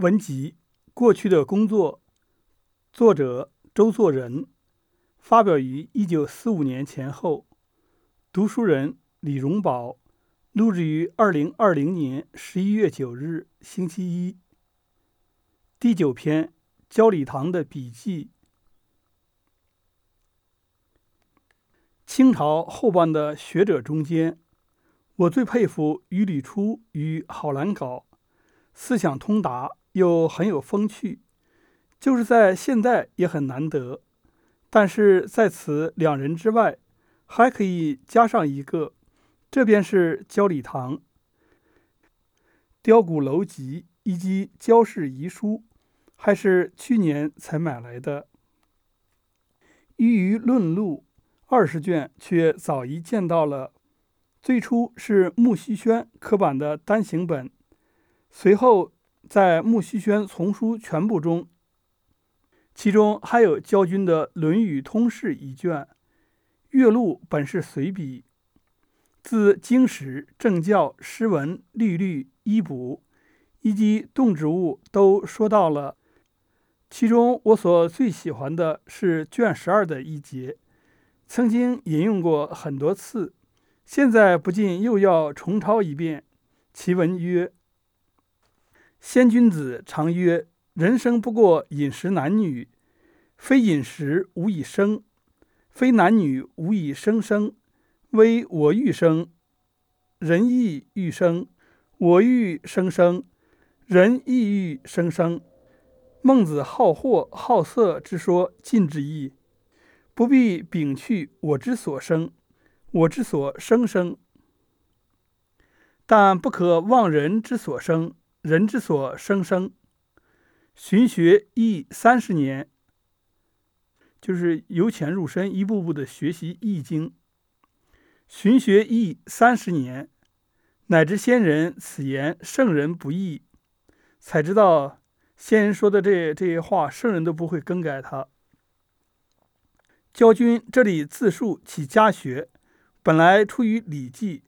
文集：过去的工作，作者周作人，发表于一九四五年前后。读书人李荣宝，录制于二零二零年十一月九日星期一。第九篇：焦礼堂的笔记。清朝后半的学者中间，我最佩服于礼初与郝兰皋，思想通达又很有风趣，就是在现代也很难得。但是在此两人之外，还可以加上一个，这便是焦礼堂《雕鼓楼集》以及《焦氏遗书》，还是去年才买来的。依于论录。二十卷却早已见到了。最初是木须轩刻版的单行本，随后在木须轩丛书全部中，其中还有焦君的《论语通释》一卷。岳录本是随笔，自经史、政教、诗文、律律、医卜以及动植物都说到了。其中我所最喜欢的是卷十二的一节。曾经引用过很多次，现在不禁又要重抄一遍。其文曰：“先君子常曰，人生不过饮食男女，非饮食无以生，非男女无以生生。唯我欲生，人亦欲生；我欲生生，人亦欲生生。孟子好货好色之说尽之意。”不必摒去我之所生，我之所生生，但不可忘人之所生，人之所生生。寻学亦三十年，就是由浅入深，一步步的学习《易经》。寻学亦三十年，乃至先人此言圣人不易，才知道先人说的这这些话，圣人都不会更改它。焦君这里自述其家学，本来出于《礼记》，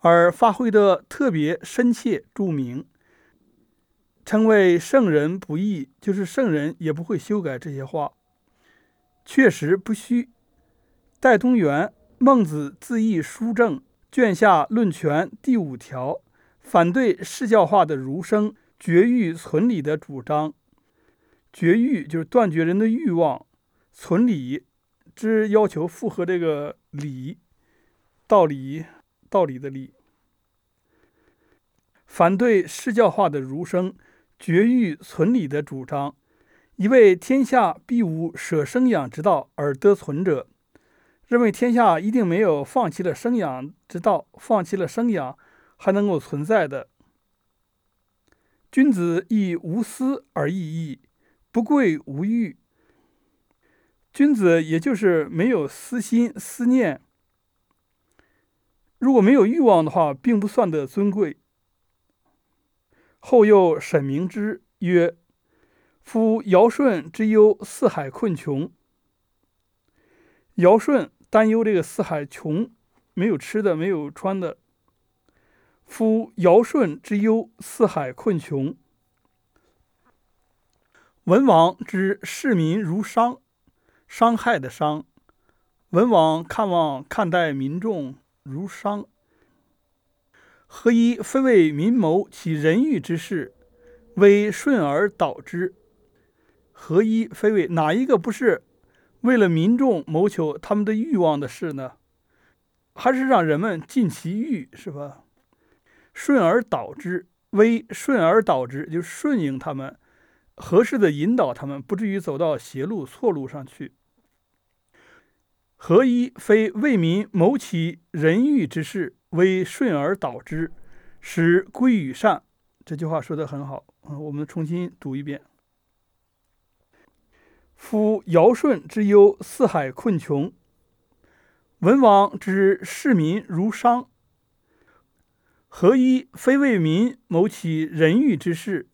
而发挥的特别深切著名，称为圣人不易，就是圣人也不会修改这些话，确实不虚。戴东原《孟子自义书证》卷下论权第五条，反对世教化的儒生绝欲存理的主张。绝欲就是断绝人的欲望，存理。之要求符合这个理道理道理的理，反对世教化的儒生绝育存礼的主张，以为天下必无舍生养之道而得存者，认为天下一定没有放弃了生养之道，放弃了生养还能够存在的。君子亦无私而异义，不贵无欲。君子也就是没有私心思念，如果没有欲望的话，并不算得尊贵。后又审明之曰：“夫尧舜之忧四海困穷，尧舜担忧这个四海穷，没有吃的，没有穿的。夫尧舜之忧四海困穷，文王之视民如商。”伤害的伤，文王看望看待民众如商。何以非为民谋其人欲之事，为顺而导之？何以非为哪一个不是为了民众谋求他们的欲望的事呢？还是让人们尽其欲，是吧？顺而导之，为顺而导之，就顺应他们，合适的引导他们，不至于走到邪路错路上去。何以非为民谋其人欲之事，为顺而导之，使归于善？这句话说的很好，嗯，我们重新读一遍。夫尧舜之忧四海困穷，文王之视民如商。何以非为民谋其人欲之事，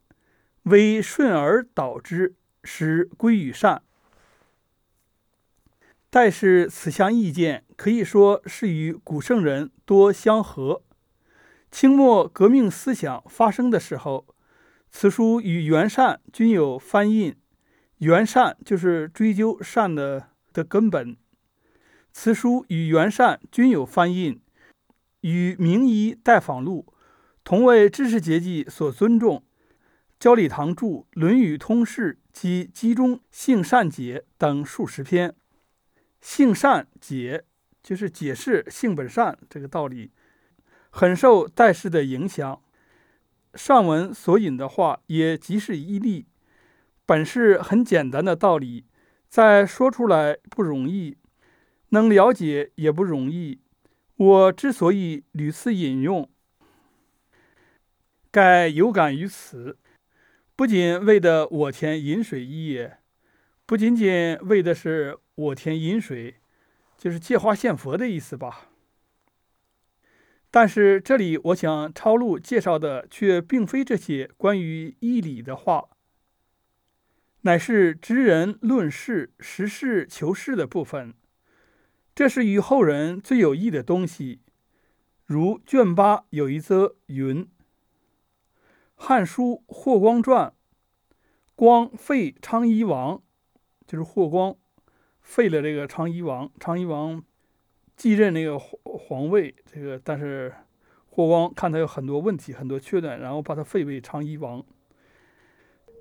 为顺而导之，使归于善？但是此项意见可以说是与古圣人多相合。清末革命思想发生的时候，此书与原善均有翻印。原善就是追究善的的根本。此书与原善均有翻印，与《名医代访录》同为知识阶级所尊重。焦礼堂著《论语通释》及《集中性善解》等数十篇。性善解就是解释性本善这个道理，很受戴氏的影响。上文所引的话也即是一例，本是很简单的道理，在说出来不容易，能了解也不容易。我之所以屡次引用，盖有感于此。不仅为的我田饮水一也，不仅仅为的是我田饮水，就是借花献佛的意思吧。但是这里我想抄录介绍的却并非这些关于义理的话，乃是知人论事、实事求是的部分。这是与后人最有益的东西。如卷八有一则云。《汉书·霍光传》，光废昌邑王，就是霍光废了这个昌邑王。昌邑王继任那个皇皇位，这个但是霍光看他有很多问题、很多缺点，然后把他废为昌邑王。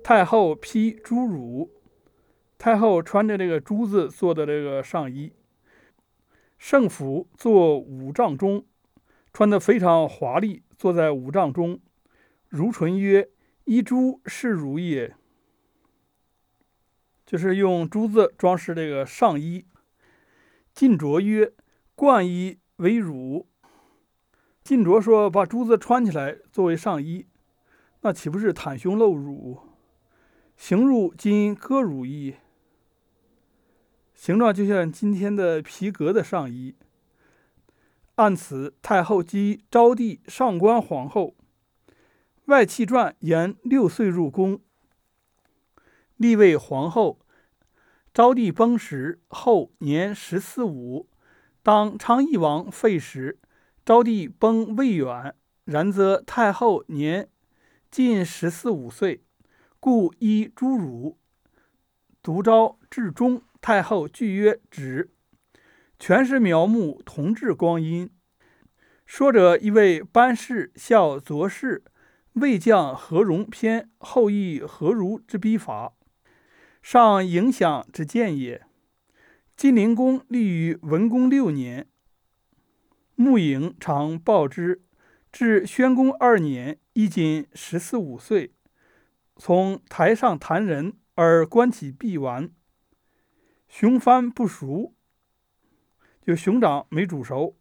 太后披朱乳，太后穿着这个珠子做的这个上衣。圣府坐五丈中，穿的非常华丽，坐在五丈中。如纯曰：“一珠是如也。”就是用珠子装饰这个上衣。晋卓曰：“冠衣为乳。”晋卓说：“把珠子穿起来作为上衣，那岂不是袒胸露乳？形如今割乳衣，形状就像今天的皮革的上衣。按此，太后即昭帝上官皇后。”外戚传言六岁入宫，立为皇后。昭帝崩时，后年十四五。当昌邑王废时，昭帝崩未远，然则太后年近十四五岁，故依诸儒。独昭至中，太后具曰：“止。”全是苗木同治光阴。说者一位班氏效左氏。魏将何荣篇后裔何如之笔法，上影响之见也。晋灵公立于文公六年，穆颖常报之。至宣公二年，已仅十四五岁，从台上谈人而观其臂丸，雄帆不熟，就熊掌没煮熟，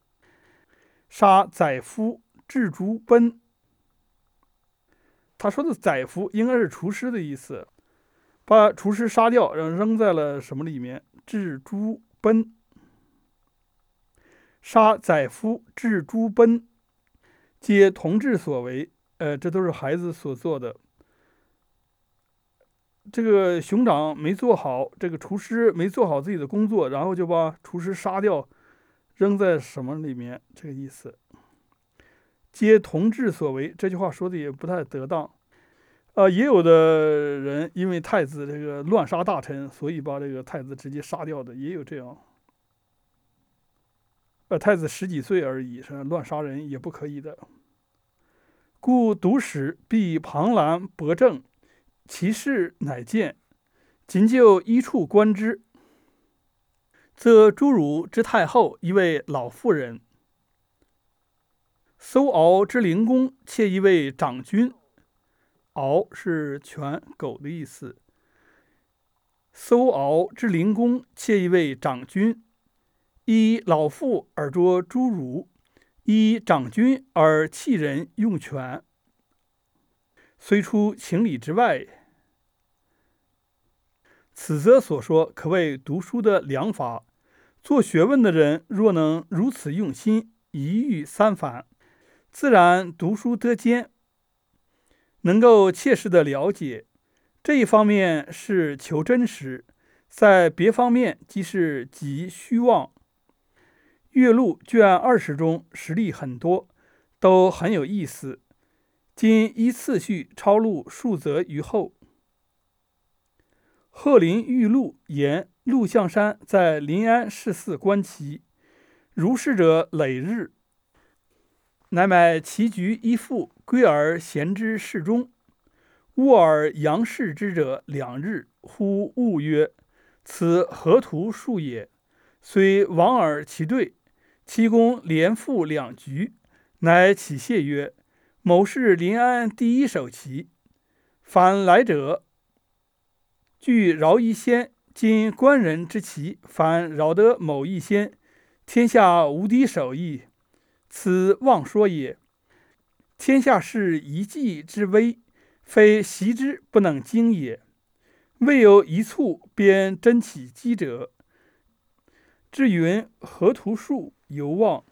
杀宰夫置诸奔。他说的“宰夫”应该是厨师的意思，把厨师杀掉，然后扔在了什么里面？置诸奔，杀宰夫，置诸奔，皆同志所为。呃，这都是孩子所做的。这个熊掌没做好，这个厨师没做好自己的工作，然后就把厨师杀掉，扔在什么里面？这个意思。皆同志所为，这句话说的也不太得当。呃，也有的人因为太子这个乱杀大臣，所以把这个太子直接杀掉的，也有这样。呃，太子十几岁而已，是乱杀人也不可以的。故读史必庞然博正，其事乃见。仅就一处观之，则诸儒之太后一位老妇人。搜敖之灵公，窃一位长君。敖是犬狗的意思。搜敖之灵公，窃一位长君。依老妇而捉诸儒，依长君而弃人用犬，虽出情理之外。此则所说，可谓读书的良法。做学问的人，若能如此用心，一遇三反。自然读书得兼，能够切实的了解这一方面是求真实，在别方面即是极虚妄。月录卷二十中实例很多，都很有意思。今依次序抄录数则于后。鹤林玉露言：陆象山在临安市寺观其，如是者累日，乃买棋局一副，归而闲之室中。卧而阳视之者两日，忽悟曰：“此何图数也？”虽往而其对，其公连复两局，乃起谢曰：“某是临安第一手棋，凡来者。”据饶一仙，今官人之棋，凡饶得某一仙，天下无敌手矣，此妄说也。天下事一计之微，非习之不能精也。未有一蹴便真起机者。至云河图数犹望，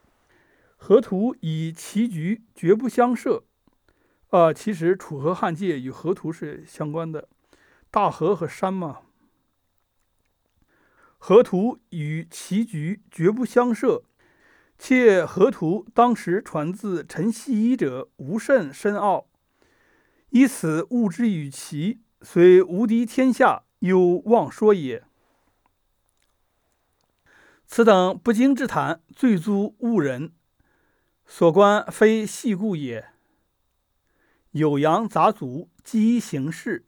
河图以棋局绝不相涉。啊，其实楚河汉界与河图是相关的。大河和山嘛，河图与棋局绝不相涉，且河图当时传自陈希夷者无甚深奥，以此物之与其，虽无敌天下，有妄说也。此等不经之谈，罪足误人，所观非细故也。酉阳杂卒，积形事。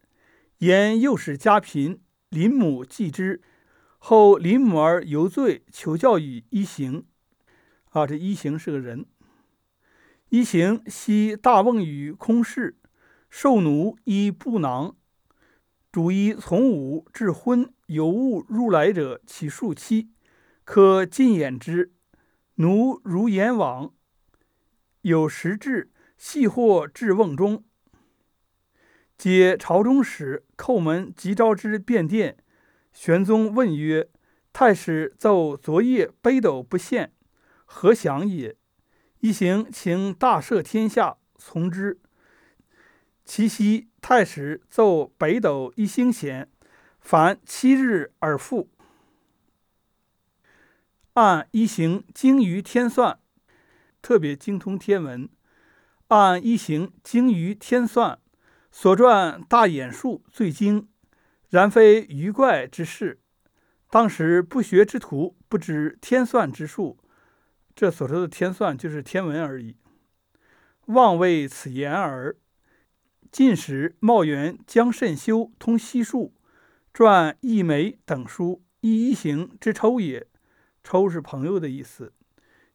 言幼使家贫，林母继之。后林母儿有罪，求教于一行。啊，这一行是个人。一行系大瓮与空室，受奴衣布囊。主一从午至昏，有物入来者，其数七，可尽掩之。奴如阎往，有时至，细或至瓮中。解朝中使叩门，即召之便殿。玄宗问曰：“太史奏昨夜北斗不现，何祥也？”一行请大赦天下，从之。其夕，太史奏北斗一星显，凡七日而复。按一行精于天算，特别精通天文。按一行精于天算。所传大演术最精，然非愚怪之事。当时不学之徒不知天算之术，这所说的天算就是天文而已。望为此言耳。晋时茂元将慎修通西术，传一枚等书，一一行之抽也。抽是朋友的意思。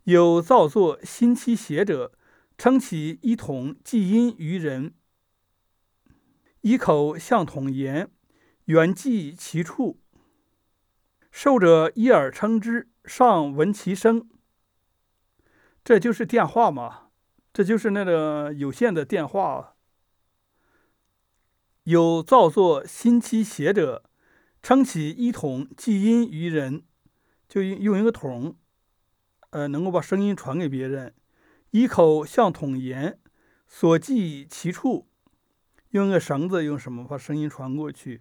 有造作新期写者，称其一统既因于人。一口向统言，原记其处。受者一耳称之，上闻其声。这就是电话嘛？这就是那个有线的电话。有造作新期邪者，称其一筒寄音于人，就用一个筒，呃，能够把声音传给别人。一口向桶言，所记其处。用个绳子，用什么把声音传过去？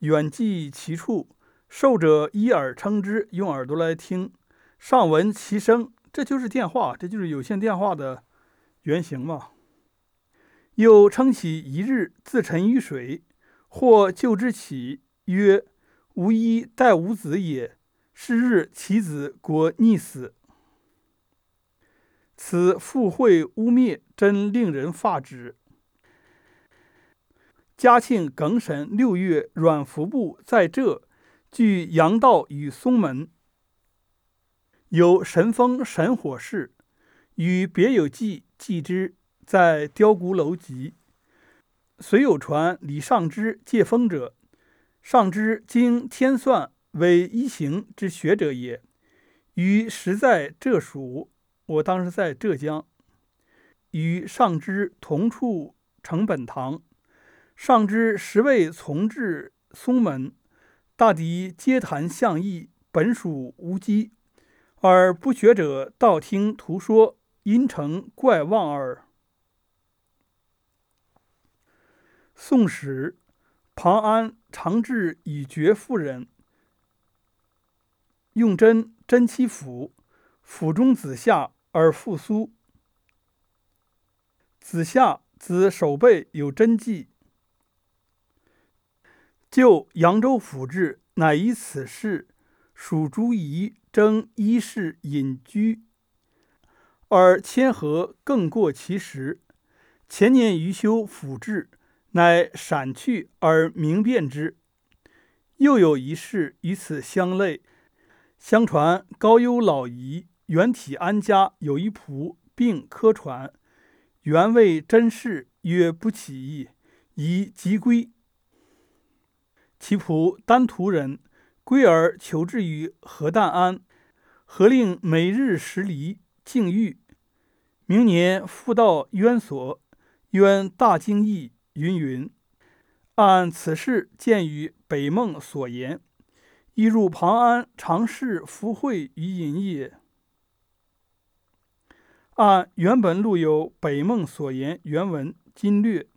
远寄其处，受者依耳称之，用耳朵来听，上闻其声。这就是电话，这就是有线电话的原型嘛。又称其一日自沉于水，或就之起，曰：“无一待无子也。”是日其子国溺死。此附会污蔑，真令人发指。嘉庆庚申六月，阮福部在浙，据阳道与松门，有神风神火事，与别有记记之，在雕鼓楼集。虽有传李尚之借风者，尚之经天算，为一行之学者也。于实在浙属，我当时在浙江，与尚之同处成本堂。上之十位从至松门，大抵皆谈相义，本属无稽，而不学者道听途说，因成怪妄耳。宋史庞安常治以绝妇人，用针针其腹，腹中子下而复苏，子下子手背有针迹。就扬州府志，乃以此事属诸夷征衣饰隐居，而谦和更过其时。前年余修府志，乃闪去而明辨之。又有一事与此相类。相传高邮老夷原体安家有一仆病科传，原谓真事，曰不起意，宜即归。其仆丹徒人，归而求之于何旦安，何令每日食梨静欲。明年复到渊所，渊大惊异，云云。按此事见于北梦所言，亦入庞安常侍福会于隐也。按原本录有北梦所言原文，今略。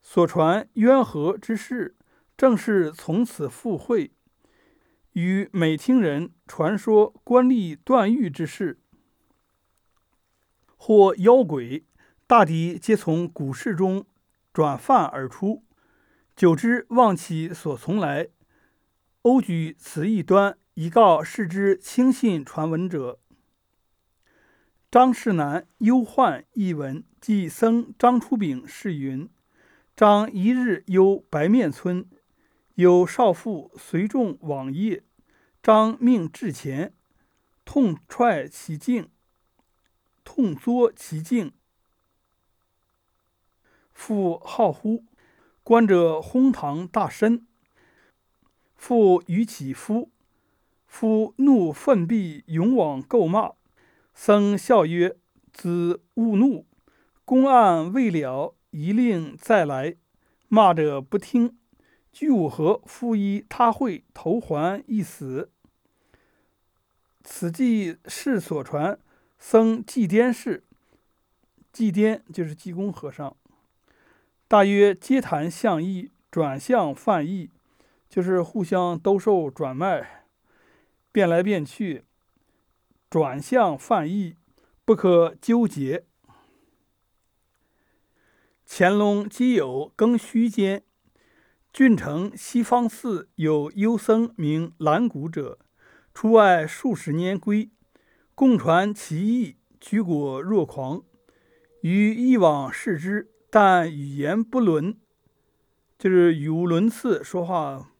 所传渊河之事。正是从此复会，与美听人传说官吏断狱之事，或妖鬼大抵皆从古事中转泛而出，久之忘其所从来，欧举此一端，以告世之轻信传闻者。张世南忧患一文，即僧张初炳是云：张一日忧白面村。有少妇随众往谒，张命至前，痛踹其颈，痛作其颈。复号呼，观者哄堂大深。妇与其夫，夫怒愤毕，勇往诟骂。僧笑曰：“子勿怒，公案未了，一令再来。”骂者不听。居五合，复依他会，投环一死。此即世所传，僧祭颠事。祭颠就是济公和尚。大约皆谈相意，转向犯意，就是互相兜售转卖，变来变去，转向犯意，不可纠结。乾隆基有庚戌间。郡城西方寺有幽僧名蓝谷者，出外数十年归，共传其意，举果若狂。于一往视之，但语言不伦，就是语无伦次，说话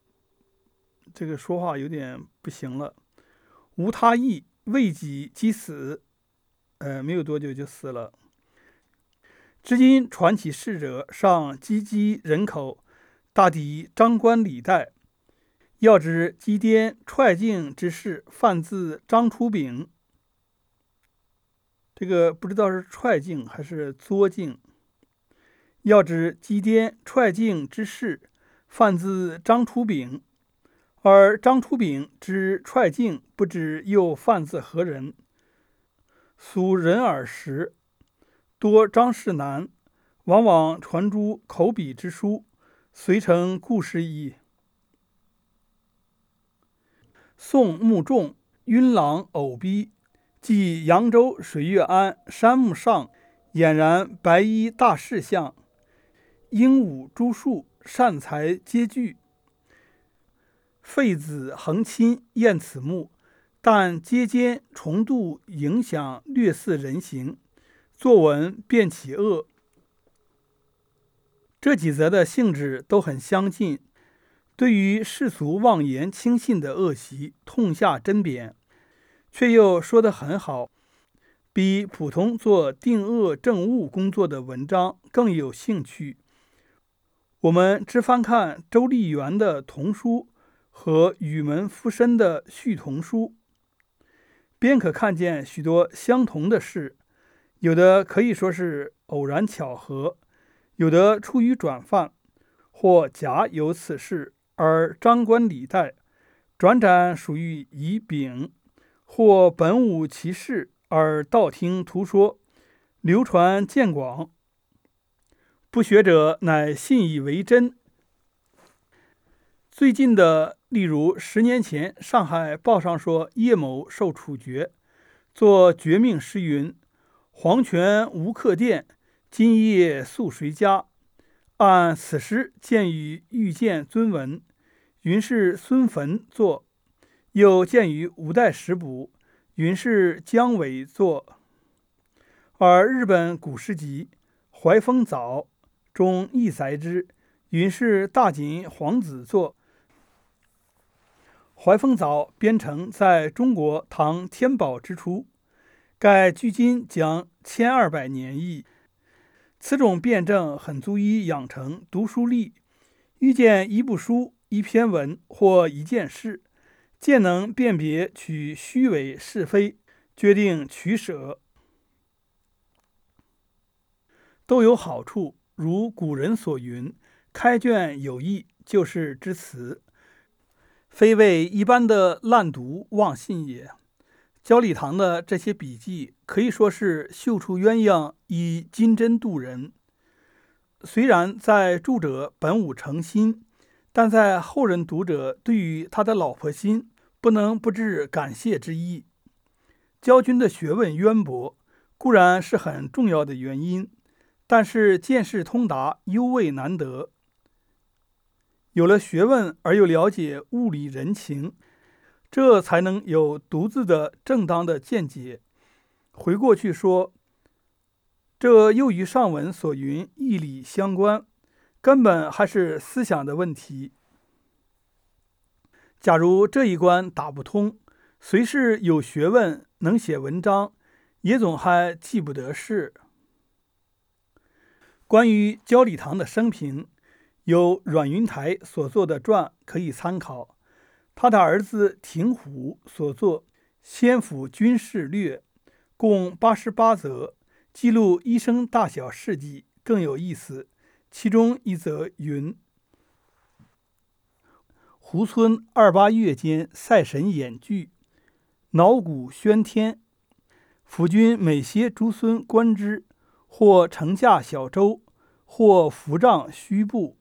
这个说话有点不行了。无他意，未几即死，呃，没有多久就死了。至今传起事者，尚积积人口。大抵张冠李戴，要知姬颠踹镜之事，犯自张初炳。这个不知道是踹镜还是作镜。要知姬颠踹镜之事，犯自张初炳，而张初炳之踹镜，不知又犯自何人。俗人耳时，多张氏男，往往传诸口笔之书。遂成故事矣。宋穆仲晕狼偶逼，即扬州水月庵山木上俨然白衣大士相，鹦鹉诸树善才皆具。废子横亲厌此目，但阶间重度影响略似人形，作文便起恶。这几则的性质都很相近，对于世俗妄言轻信的恶习痛下针砭，却又说得很好，比普通做定恶正悟工作的文章更有兴趣。我们只翻看周立元的童书和宇门附身的续童书，便可看见许多相同的事，有的可以说是偶然巧合。有的出于转犯，或假有此事而张冠李戴，转展属于乙丙；或本无其事而道听途说，流传渐广。不学者乃信以为真。最近的，例如十年前上海报上说叶某受处决，作绝命诗云：“黄泉无客店。”今夜宿谁家？按此诗见于遇见尊文，云是孙坟作；又见于五代十补，云是姜维作。而日本古诗集《怀风藻》中亦载之，云是大井皇子作。《怀风藻》编成在中国唐天宝之初，盖距今将千二百年矣。此种辩证很足以养成读书力。遇见一部书、一篇文或一件事，渐能辨别取虚伪是非，决定取舍，都有好处。如古人所云：“开卷有益，就是之词。”非为一般的滥读妄信也。焦礼堂的这些笔记可以说是绣出鸳鸯以金针渡人。虽然在著者本无诚心，但在后人读者对于他的老婆心，不能不致感谢之意。焦君的学问渊博固然是很重要的原因，但是见识通达尤为难得。有了学问而又了解物理人情，这才能有独自的正当的见解。回过去说，这又与上文所云义理相关，根本还是思想的问题。假如这一关打不通，虽是有学问能写文章，也总还记不得事。关于焦礼堂的生平。有阮云台所作的传可以参考，他的儿子廷虎所作《先府军事略》共八十八则，记录一生大小事迹，更有意思。其中一则云：胡村二八月间，赛神演剧，脑鼓喧天。府君每携诸孙观之，或乘驾小舟，或扶杖虚步。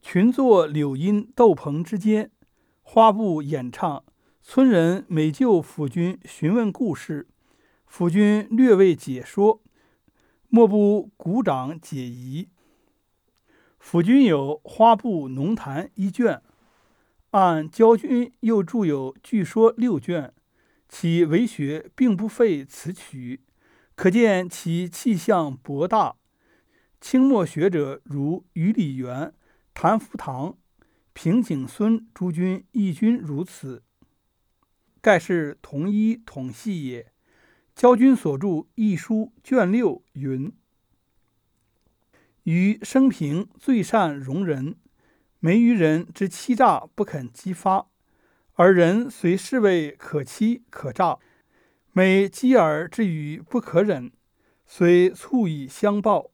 群坐柳荫斗篷之间，花布演唱。村人每就府君询问故事，府君略为解说，莫不鼓掌解疑。府君有《花布浓谈》一卷，按焦君又著有《据说》六卷，其为学并不费此曲，可见其气象博大。清末学者如于礼元。谭福堂、平景孙诸君亦均如此，盖是同一统系也。焦君所著《一书》卷六云：“于生平最善容人，没于人之欺诈不肯激发，而人虽视为可欺可诈，每激而至于不可忍，虽醋以相报，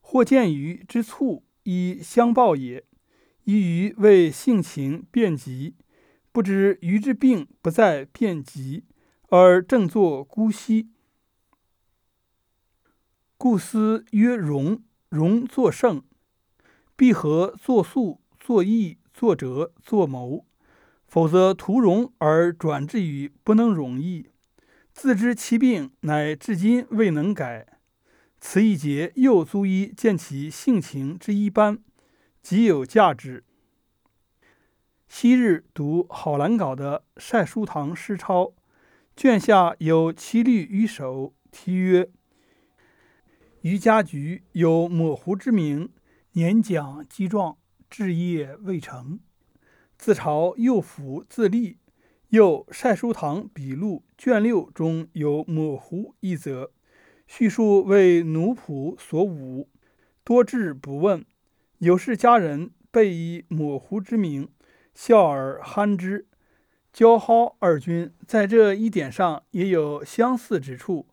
或见于之醋。”以相报也，宜于为性情变急，不知鱼之病不在变急，而正作姑息。故思曰：容，容作圣，必合作素、作义、作哲、作谋，否则图容而转至于不能容易，自知其病，乃至今未能改。此一节又足以见其性情之一般，极有价值。昔日读郝兰稿的《晒书堂诗钞》，卷下有七律于首，题曰：“余家局有抹胡之名，年讲积壮，志业未成。自嘲右辅自立。”又《晒书堂笔录》卷六中有抹胡一则。叙述为奴仆所侮，多智不问。有事家人备以抹胡之名，笑而憨之。焦蒿二君在这一点上也有相似之处，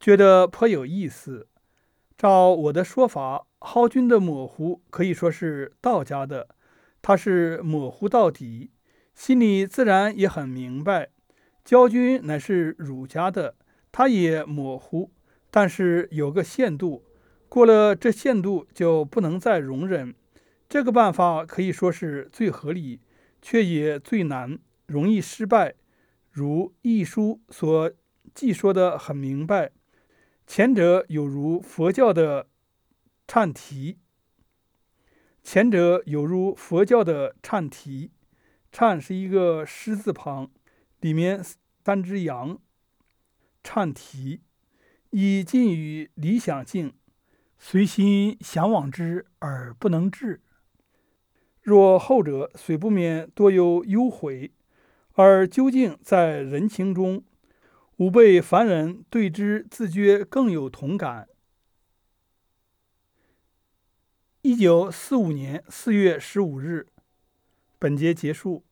觉得颇有意思。照我的说法，蒿君的抹胡可以说是道家的，他是抹胡到底，心里自然也很明白。焦君乃是儒家的，他也模糊。但是有个限度，过了这限度就不能再容忍。这个办法可以说是最合理，却也最难，容易失败。如《易书》所记说的很明白，前者有如佛教的忏题。前者有如佛教的忏题，忏是一个狮字旁，里面三只羊。忏题，以近于理想境，随心向往之而不能至。若后者，虽不免多有忧悔，而究竟在人情中，吾辈凡人对之自觉更有同感。一九四五年四月十五日，本节结束。